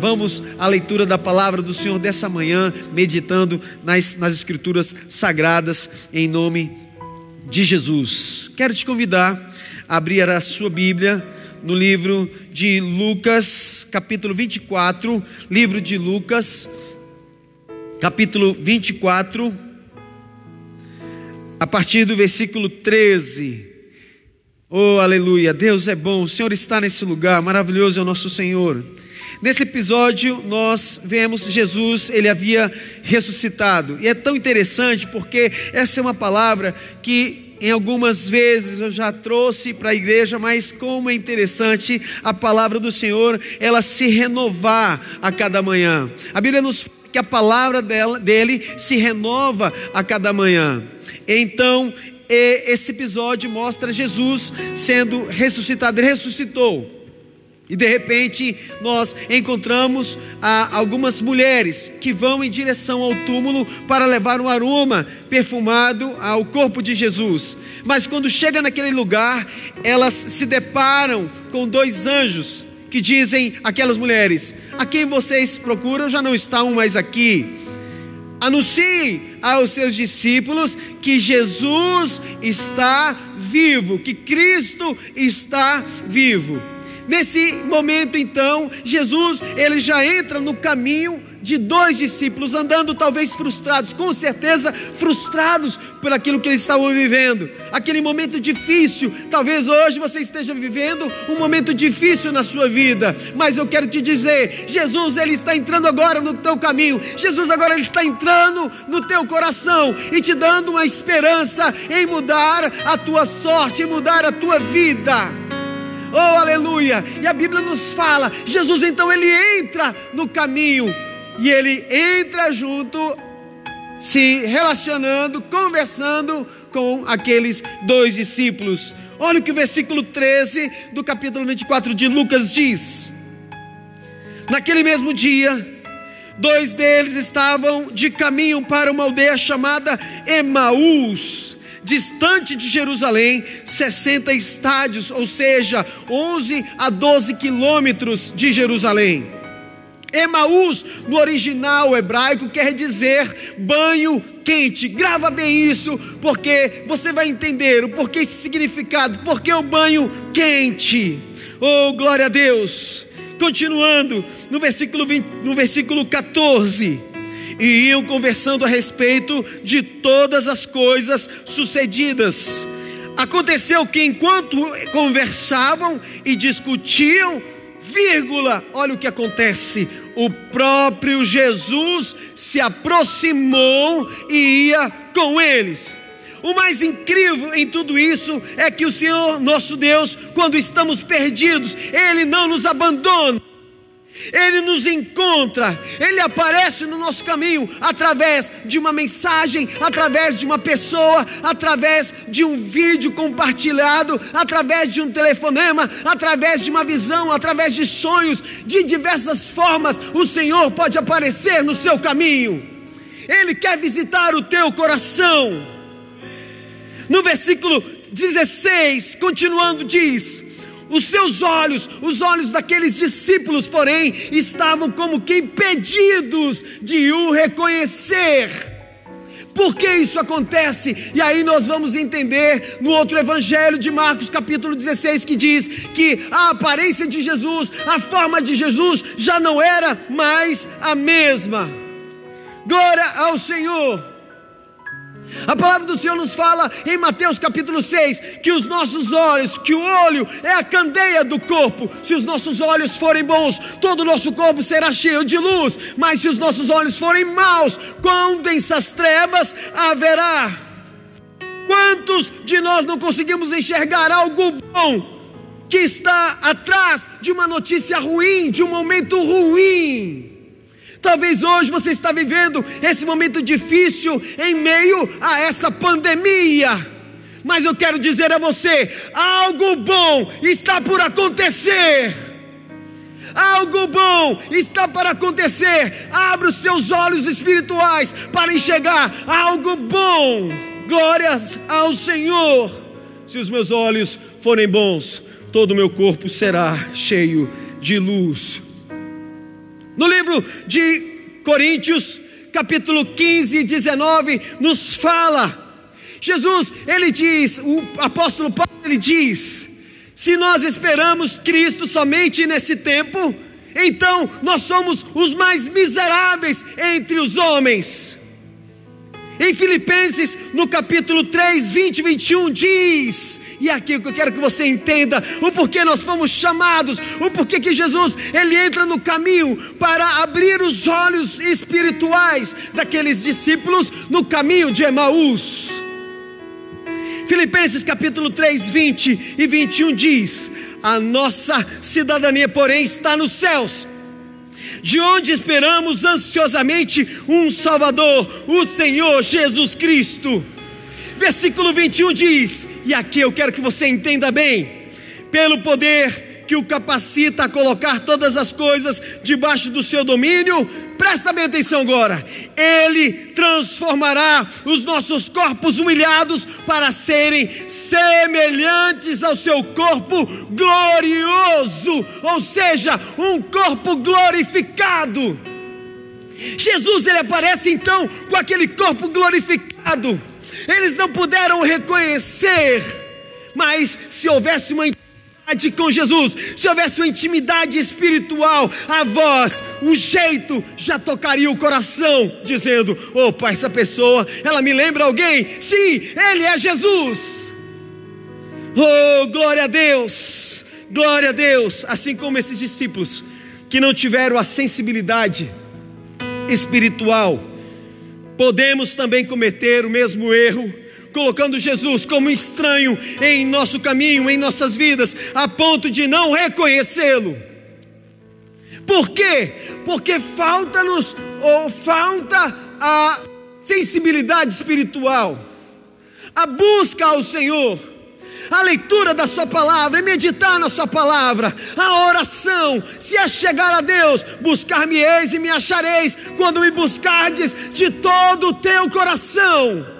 vamos à leitura da palavra do Senhor dessa manhã, meditando nas, nas Escrituras sagradas, em nome de Jesus. Quero te convidar a abrir a sua Bíblia no livro de Lucas, capítulo 24, livro de Lucas, capítulo 24, a partir do versículo 13. Oh, aleluia, Deus é bom, o Senhor está nesse lugar, maravilhoso é o nosso Senhor. Nesse episódio, nós vemos Jesus, ele havia ressuscitado, e é tão interessante porque essa é uma palavra que em algumas vezes eu já trouxe para a igreja, mas como é interessante a palavra do Senhor, ela se renovar a cada manhã. A Bíblia nos fala que a palavra dela, dele se renova a cada manhã. Então, esse episódio mostra Jesus sendo ressuscitado, ele ressuscitou. E de repente nós encontramos ah, algumas mulheres que vão em direção ao túmulo para levar um aroma perfumado ao corpo de Jesus. Mas quando chega naquele lugar, elas se deparam com dois anjos que dizem aquelas mulheres: A quem vocês procuram já não estão mais aqui. Anuncie aos seus discípulos que Jesus está vivo, que Cristo está vivo. Nesse momento, então, Jesus ele já entra no caminho de dois discípulos andando talvez frustrados, com certeza frustrados por aquilo que eles estavam vivendo. Aquele momento difícil, talvez hoje você esteja vivendo um momento difícil na sua vida, mas eu quero te dizer, Jesus ele está entrando agora no teu caminho. Jesus agora ele está entrando no teu coração e te dando uma esperança em mudar a tua sorte, em mudar a tua vida. Oh, aleluia! E a Bíblia nos fala, Jesus então ele entra no caminho e ele entra junto, se relacionando, conversando com aqueles dois discípulos. Olha o que o versículo 13 do capítulo 24 de Lucas diz. Naquele mesmo dia, dois deles estavam de caminho para uma aldeia chamada Emaús, distante de Jerusalém, 60 estádios, ou seja, 11 a 12 quilômetros de Jerusalém. Emaús, no original hebraico, quer dizer banho quente. Grava bem isso, porque você vai entender o porquê esse significado, porque o banho quente. Oh, glória a Deus. Continuando, no versículo, 20, no versículo 14 e iam conversando a respeito de todas as coisas sucedidas. Aconteceu que enquanto conversavam e discutiam, vírgula, olha o que acontece. O próprio Jesus se aproximou e ia com eles. O mais incrível em tudo isso é que o Senhor, nosso Deus, quando estamos perdidos, Ele não nos abandona. Ele nos encontra, Ele aparece no nosso caminho através de uma mensagem, através de uma pessoa, através de um vídeo compartilhado, através de um telefonema, através de uma visão, através de sonhos, de diversas formas. O Senhor pode aparecer no seu caminho, Ele quer visitar o teu coração. No versículo 16, continuando, diz os seus olhos, os olhos daqueles discípulos, porém, estavam como que impedidos de o reconhecer. Por que isso acontece? E aí nós vamos entender no outro evangelho de Marcos, capítulo 16, que diz que a aparência de Jesus, a forma de Jesus já não era mais a mesma. Glória ao Senhor. A palavra do Senhor nos fala em Mateus capítulo 6 que os nossos olhos, que o olho é a candeia do corpo. Se os nossos olhos forem bons, todo o nosso corpo será cheio de luz. Mas se os nossos olhos forem maus, quão densas trevas haverá? Quantos de nós não conseguimos enxergar algo bom que está atrás de uma notícia ruim, de um momento ruim? Talvez hoje você está vivendo esse momento difícil em meio a essa pandemia. Mas eu quero dizer a você: algo bom está por acontecer. Algo bom está para acontecer. Abra os seus olhos espirituais para enxergar algo bom. Glórias ao Senhor. Se os meus olhos forem bons, todo o meu corpo será cheio de luz. No livro de Coríntios, capítulo 15 e 19, nos fala. Jesus, ele diz, o apóstolo Paulo, ele diz: se nós esperamos Cristo somente nesse tempo, então nós somos os mais miseráveis entre os homens. Em Filipenses, no capítulo 3, 20 e 21, diz: e aqui eu quero que você entenda o porquê nós fomos chamados, o porquê que Jesus ele entra no caminho para abrir os olhos espirituais daqueles discípulos no caminho de Emaús. Filipenses capítulo 3, 20 e 21 diz: A nossa cidadania, porém, está nos céus de onde esperamos ansiosamente um Salvador, o Senhor Jesus Cristo. Versículo 21 diz: E aqui eu quero que você entenda bem, pelo poder que o capacita a colocar todas as coisas debaixo do seu domínio, presta bem atenção agora. Ele transformará os nossos corpos humilhados para serem semelhantes ao seu corpo glorioso, ou seja, um corpo glorificado. Jesus ele aparece então com aquele corpo glorificado. Eles não puderam reconhecer, mas se houvesse uma com Jesus, se houvesse uma intimidade espiritual, a voz, o jeito já tocaria o coração, dizendo: opa, essa pessoa, ela me lembra alguém? Sim, ele é Jesus. Oh, glória a Deus, glória a Deus. Assim como esses discípulos que não tiveram a sensibilidade espiritual, podemos também cometer o mesmo erro colocando Jesus como estranho em nosso caminho, em nossas vidas, a ponto de não reconhecê-lo. Por quê? Porque falta-nos ou falta a sensibilidade espiritual, a busca ao Senhor, a leitura da Sua palavra, e meditar na Sua palavra, a oração, se a chegar a Deus, buscar-me-eis e me achareis, quando me buscardes de todo o teu coração.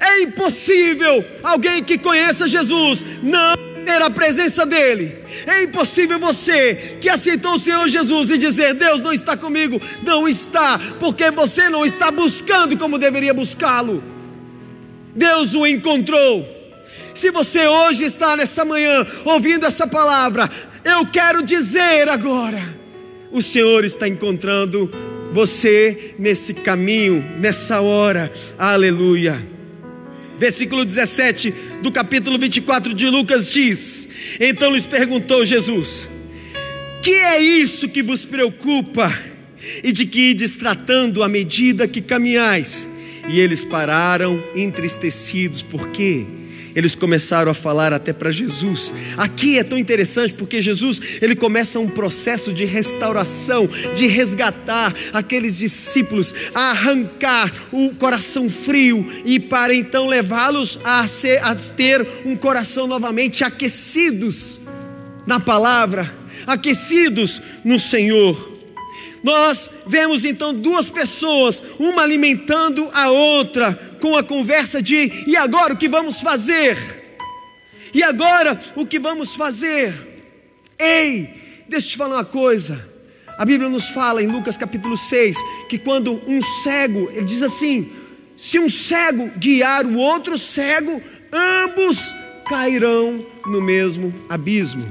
É impossível alguém que conheça Jesus não ter a presença dele. É impossível você que aceitou o Senhor Jesus e dizer: Deus não está comigo. Não está, porque você não está buscando como deveria buscá-lo. Deus o encontrou. Se você hoje está nessa manhã ouvindo essa palavra, eu quero dizer agora: o Senhor está encontrando você nesse caminho, nessa hora. Aleluia versículo 17 do capítulo 24 de Lucas diz: Então lhes perguntou Jesus: Que é isso que vos preocupa e de que ides tratando à medida que caminhais? E eles pararam entristecidos, por quê? Eles começaram a falar até para Jesus. Aqui é tão interessante porque Jesus, ele começa um processo de restauração, de resgatar aqueles discípulos, a arrancar o coração frio e para então levá-los a, ser, a ter um coração novamente aquecidos na palavra, aquecidos no Senhor. Nós vemos então duas pessoas, uma alimentando a outra, com a conversa de: e agora o que vamos fazer? E agora o que vamos fazer? Ei, deixa eu te falar uma coisa. A Bíblia nos fala em Lucas capítulo 6 que quando um cego, ele diz assim: se um cego guiar o outro cego, ambos cairão no mesmo abismo.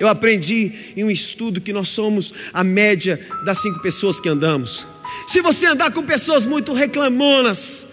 Eu aprendi em um estudo que nós somos a média das cinco pessoas que andamos. Se você andar com pessoas muito reclamonas,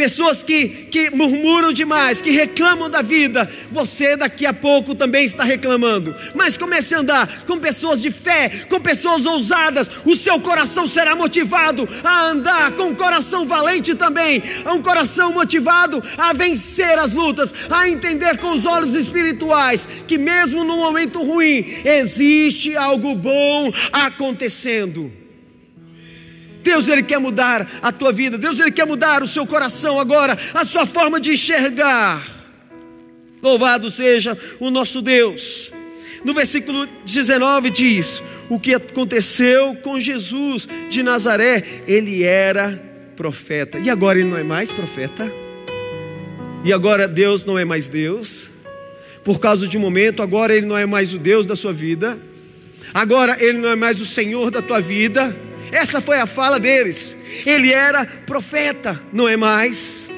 pessoas que, que murmuram demais, que reclamam da vida, você daqui a pouco também está reclamando. Mas comece a andar com pessoas de fé, com pessoas ousadas, o seu coração será motivado a andar com um coração valente também, um coração motivado a vencer as lutas, a entender com os olhos espirituais que mesmo no momento ruim existe algo bom acontecendo. Deus ele quer mudar a tua vida, Deus ele quer mudar o seu coração agora, a sua forma de enxergar. Louvado seja o nosso Deus. No versículo 19 diz: O que aconteceu com Jesus de Nazaré, ele era profeta. E agora ele não é mais profeta? E agora Deus não é mais Deus? Por causa de um momento, agora ele não é mais o Deus da sua vida? Agora ele não é mais o Senhor da tua vida. Essa foi a fala deles. Ele era profeta, não é mais.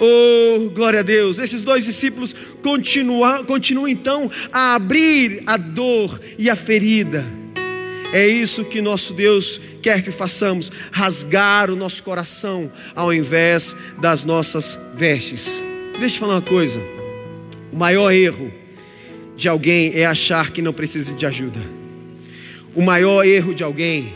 Oh, glória a Deus. Esses dois discípulos continuam, continuam então a abrir a dor e a ferida. É isso que nosso Deus quer que façamos: rasgar o nosso coração ao invés das nossas vestes. Deixa eu falar uma coisa: o maior erro de alguém é achar que não precisa de ajuda. O maior erro de alguém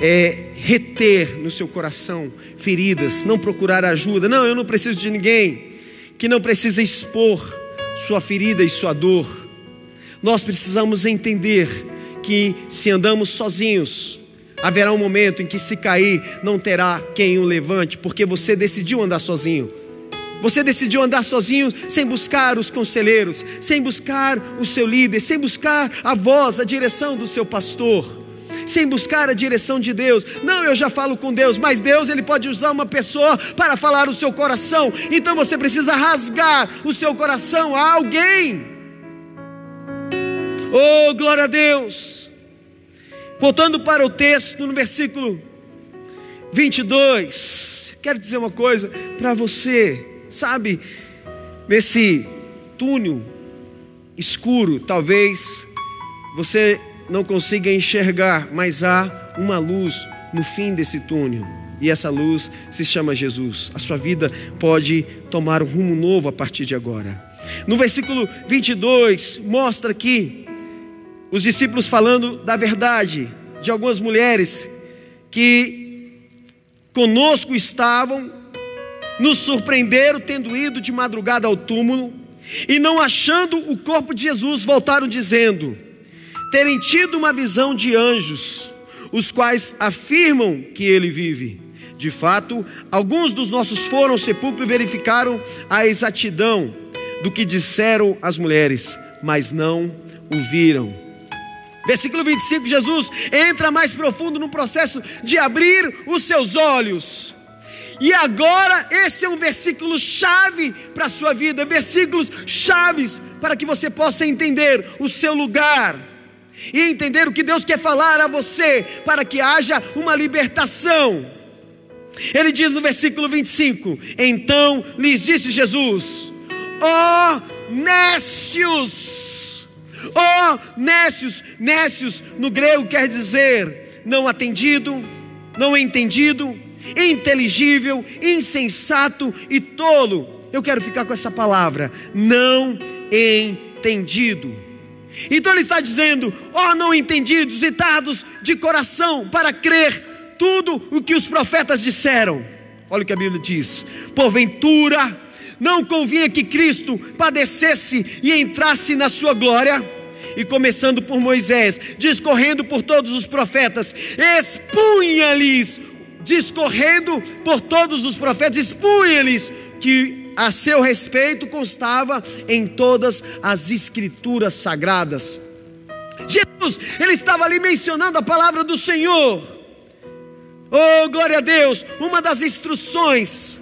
é reter no seu coração feridas, não procurar ajuda. Não, eu não preciso de ninguém que não precisa expor sua ferida e sua dor. Nós precisamos entender que se andamos sozinhos, haverá um momento em que se cair, não terá quem o levante, porque você decidiu andar sozinho. Você decidiu andar sozinho sem buscar os conselheiros, sem buscar o seu líder, sem buscar a voz, a direção do seu pastor, sem buscar a direção de Deus. Não, eu já falo com Deus, mas Deus ele pode usar uma pessoa para falar o seu coração. Então você precisa rasgar o seu coração a alguém. Oh, glória a Deus. Voltando para o texto, no versículo 22, quero dizer uma coisa para você sabe, nesse túnel escuro, talvez você não consiga enxergar, mas há uma luz no fim desse túnel. E essa luz se chama Jesus. A sua vida pode tomar um rumo novo a partir de agora. No versículo 22, mostra aqui os discípulos falando da verdade de algumas mulheres que conosco estavam nos surpreenderam tendo ido de madrugada ao túmulo e não achando o corpo de Jesus, voltaram dizendo: terem tido uma visão de anjos, os quais afirmam que ele vive. De fato, alguns dos nossos foram ao sepulcro e verificaram a exatidão do que disseram as mulheres, mas não o viram. Versículo 25: Jesus entra mais profundo no processo de abrir os seus olhos e agora, esse é um versículo chave para a sua vida, versículos chaves para que você possa entender o seu lugar e entender o que Deus quer falar a você, para que haja uma libertação. Ele diz no versículo 25: Então lhes disse Jesus: Ó oh, nécios, ó oh, nécios, nécios no grego quer dizer não atendido, não entendido inteligível, insensato e tolo. Eu quero ficar com essa palavra, não entendido. Então ele está dizendo: ó, oh, não entendidos e tardos de coração para crer tudo o que os profetas disseram. Olha o que a Bíblia diz: porventura não convinha que Cristo padecesse e entrasse na sua glória. E começando por Moisés, discorrendo por todos os profetas, expunha-lhes discorrendo por todos os profetas, expunha-lhes que a seu respeito constava em todas as escrituras sagradas. Jesus, ele estava ali mencionando a palavra do Senhor. Oh, glória a Deus! Uma das instruções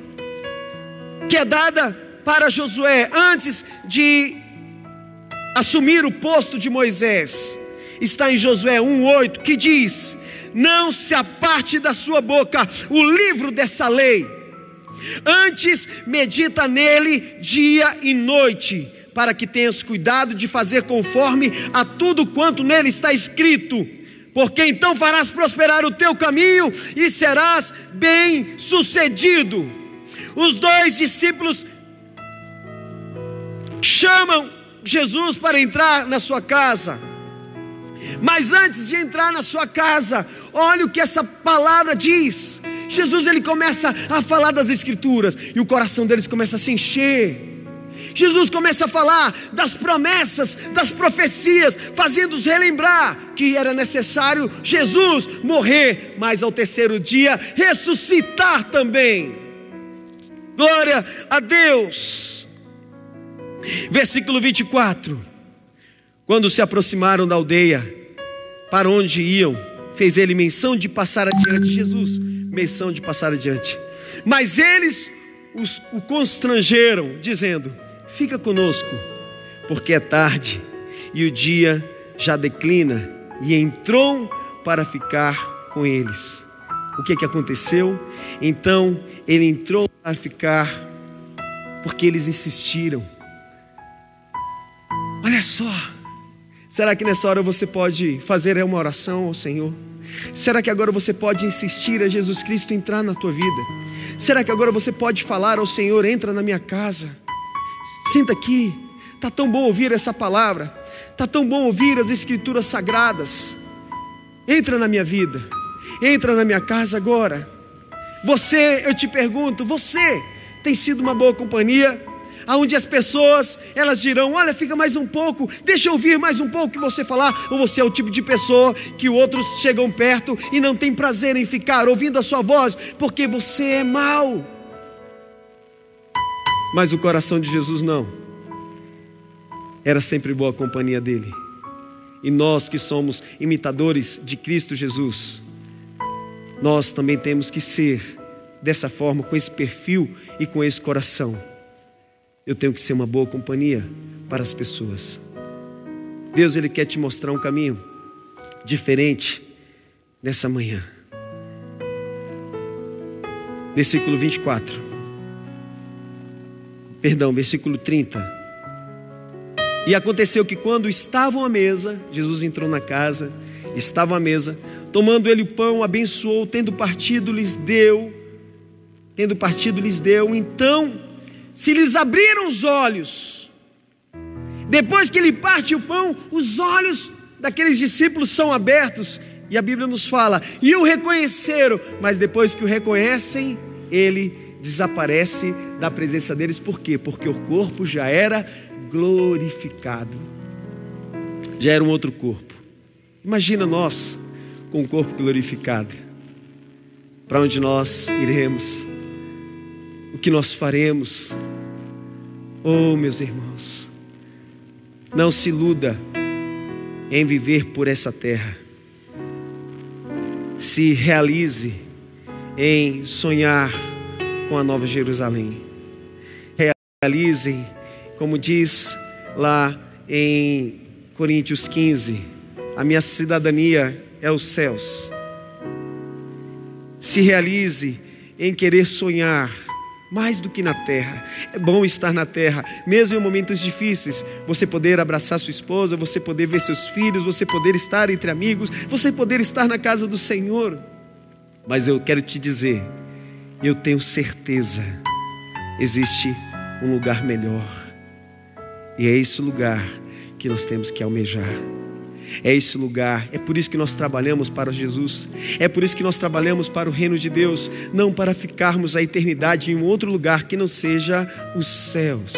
que é dada para Josué antes de assumir o posto de Moisés está em Josué 1:8, que diz: não se aparte da sua boca o livro dessa lei. Antes medita nele dia e noite, para que tenhas cuidado de fazer conforme a tudo quanto nele está escrito. Porque então farás prosperar o teu caminho e serás bem sucedido. Os dois discípulos chamam Jesus para entrar na sua casa. Mas antes de entrar na sua casa, olha o que essa palavra diz. Jesus ele começa a falar das escrituras e o coração deles começa a se encher. Jesus começa a falar das promessas, das profecias, fazendo-os relembrar que era necessário Jesus morrer, mas ao terceiro dia ressuscitar também. Glória a Deus. Versículo 24. Quando se aproximaram da aldeia, para onde iam, fez ele menção de passar adiante. Jesus, menção de passar adiante. Mas eles os, o constrangeram, dizendo: Fica conosco, porque é tarde e o dia já declina. e entrou para ficar com eles. O que, que aconteceu? Então ele entrou para ficar, porque eles insistiram. Olha só, será que nessa hora você pode fazer uma oração ao Senhor? Será que agora você pode insistir a Jesus Cristo entrar na tua vida? Será que agora você pode falar ao Senhor, entra na minha casa? Senta aqui. Tá tão bom ouvir essa palavra. Tá tão bom ouvir as escrituras sagradas. Entra na minha vida. Entra na minha casa agora. Você, eu te pergunto, você tem sido uma boa companhia? Aonde as pessoas, elas dirão: "Olha, fica mais um pouco, deixa eu ouvir mais um pouco que você falar". Ou você é o tipo de pessoa que outros chegam perto e não tem prazer em ficar ouvindo a sua voz, porque você é mau. Mas o coração de Jesus não. Era sempre boa companhia dele. E nós que somos imitadores de Cristo Jesus, nós também temos que ser dessa forma, com esse perfil e com esse coração. Eu tenho que ser uma boa companhia para as pessoas. Deus ele quer te mostrar um caminho diferente nessa manhã. Versículo 24. Perdão, versículo 30. E aconteceu que quando estavam à mesa, Jesus entrou na casa, estavam à mesa, tomando ele o pão, abençoou, tendo partido, lhes deu, tendo partido, lhes deu. Então, se lhes abriram os olhos, depois que ele parte o pão, os olhos daqueles discípulos são abertos, e a Bíblia nos fala, e o reconheceram, mas depois que o reconhecem, ele desaparece da presença deles, por quê? Porque o corpo já era glorificado, já era um outro corpo. Imagina nós com o corpo glorificado, para onde nós iremos, o que nós faremos. Oh, meus irmãos, não se iluda em viver por essa terra. Se realize em sonhar com a Nova Jerusalém. Realizem, como diz lá em Coríntios 15, a minha cidadania é os céus. Se realize em querer sonhar mais do que na terra. É bom estar na terra, mesmo em momentos difíceis. Você poder abraçar sua esposa, você poder ver seus filhos, você poder estar entre amigos, você poder estar na casa do Senhor. Mas eu quero te dizer, eu tenho certeza, existe um lugar melhor. E é esse lugar que nós temos que almejar. É esse lugar, é por isso que nós trabalhamos para Jesus, é por isso que nós trabalhamos para o reino de Deus, não para ficarmos a eternidade em outro lugar que não seja os céus,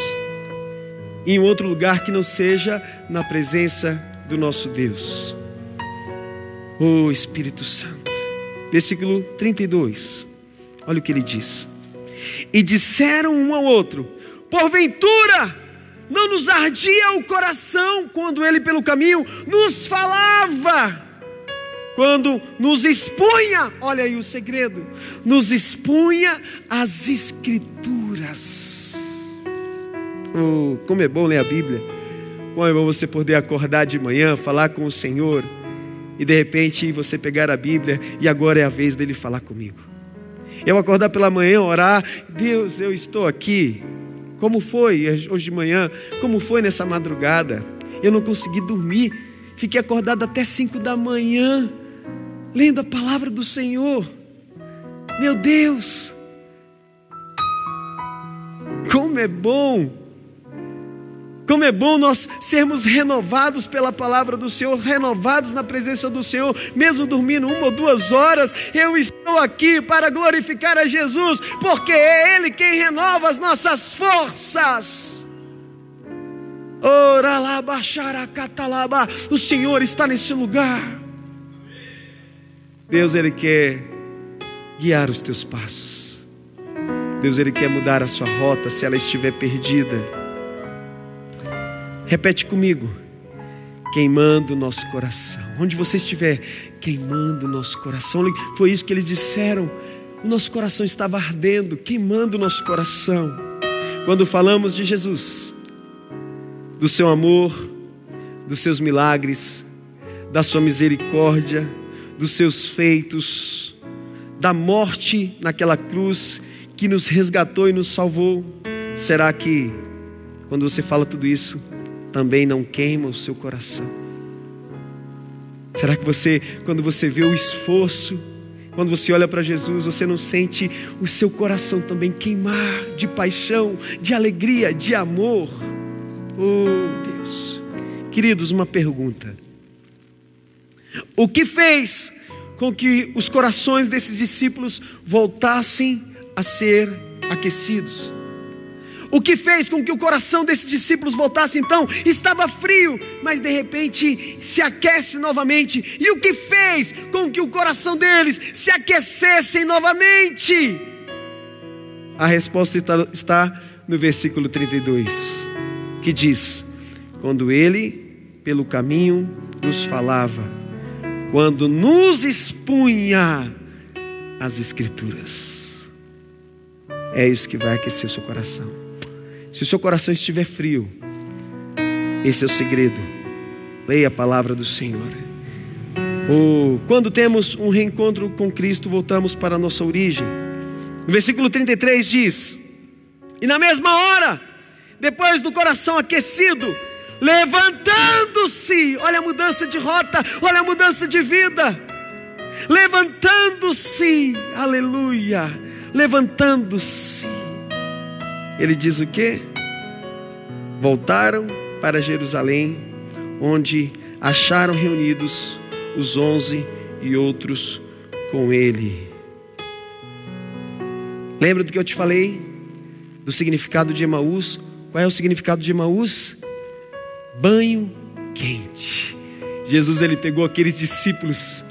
em outro lugar que não seja na presença do nosso Deus. Oh Espírito Santo, versículo 32, olha o que ele diz: E disseram um ao outro, porventura, não nos ardia o coração quando ele pelo caminho nos falava, quando nos expunha, olha aí o segredo, nos expunha as Escrituras. Oh, como é bom ler a Bíblia, como é bom você poder acordar de manhã, falar com o Senhor, e de repente você pegar a Bíblia e agora é a vez dele falar comigo. Eu acordar pela manhã, orar, Deus, eu estou aqui, como foi hoje de manhã? Como foi nessa madrugada? Eu não consegui dormir. Fiquei acordado até cinco da manhã, lendo a palavra do Senhor. Meu Deus! Como é bom! Como é bom nós sermos renovados pela palavra do Senhor, renovados na presença do Senhor, mesmo dormindo uma ou duas horas, eu estou aqui para glorificar a Jesus, porque é Ele quem renova as nossas forças. O Senhor está nesse lugar. Deus, Ele quer guiar os teus passos. Deus, Ele quer mudar a sua rota se ela estiver perdida. Repete comigo. Queimando o nosso coração. Onde você estiver, queimando o nosso coração. Foi isso que eles disseram. O nosso coração estava ardendo, queimando o nosso coração. Quando falamos de Jesus, do seu amor, dos seus milagres, da sua misericórdia, dos seus feitos, da morte naquela cruz que nos resgatou e nos salvou? Será que, quando você fala tudo isso, também não queima o seu coração? Será que você, quando você vê o esforço, quando você olha para Jesus, você não sente o seu coração também queimar de paixão, de alegria, de amor? Oh, Deus. Queridos, uma pergunta. O que fez com que os corações desses discípulos voltassem a ser aquecidos? O que fez com que o coração desses discípulos voltasse então? Estava frio, mas de repente se aquece novamente. E o que fez com que o coração deles se aquecesse novamente? A resposta está no versículo 32, que diz: Quando ele, pelo caminho, nos falava, quando nos expunha as Escrituras. É isso que vai aquecer o seu coração. Se o seu coração estiver frio, esse é o segredo. Leia a palavra do Senhor. Oh, quando temos um reencontro com Cristo, voltamos para a nossa origem. No versículo 33 diz: E na mesma hora, depois do coração aquecido, levantando-se, olha a mudança de rota, olha a mudança de vida. Levantando-se, aleluia, levantando-se ele diz o que? Voltaram para Jerusalém, onde acharam reunidos os onze e outros com ele. Lembra do que eu te falei? Do significado de Emaús? Qual é o significado de Emaús? Banho quente. Jesus ele pegou aqueles discípulos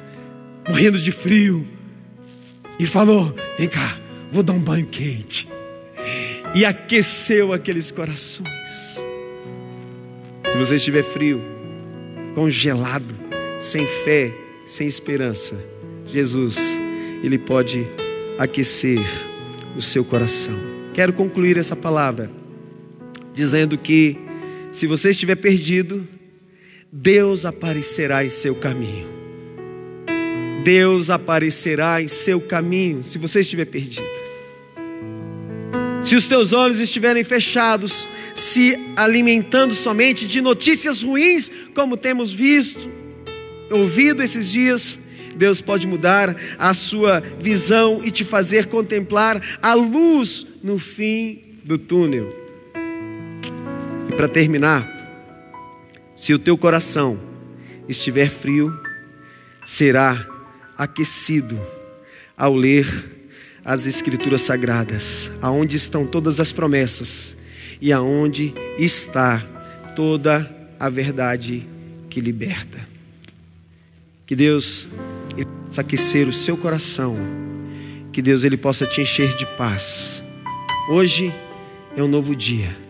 morrendo de frio e falou: Vem cá, vou dar um banho quente e aqueceu aqueles corações. Se você estiver frio, congelado, sem fé, sem esperança, Jesus, Ele pode aquecer o seu coração. Quero concluir essa palavra dizendo que, se você estiver perdido, Deus aparecerá em seu caminho. Deus aparecerá em seu caminho, se você estiver perdido. Se os teus olhos estiverem fechados, se alimentando somente de notícias ruins, como temos visto, ouvido esses dias, Deus pode mudar a sua visão e te fazer contemplar a luz no fim do túnel. E para terminar, se o teu coração estiver frio, será aquecido ao ler as Escrituras Sagradas, aonde estão todas as promessas e aonde está toda a verdade que liberta. Que Deus possa aquecer o seu coração, que Deus ele possa te encher de paz. Hoje é um novo dia.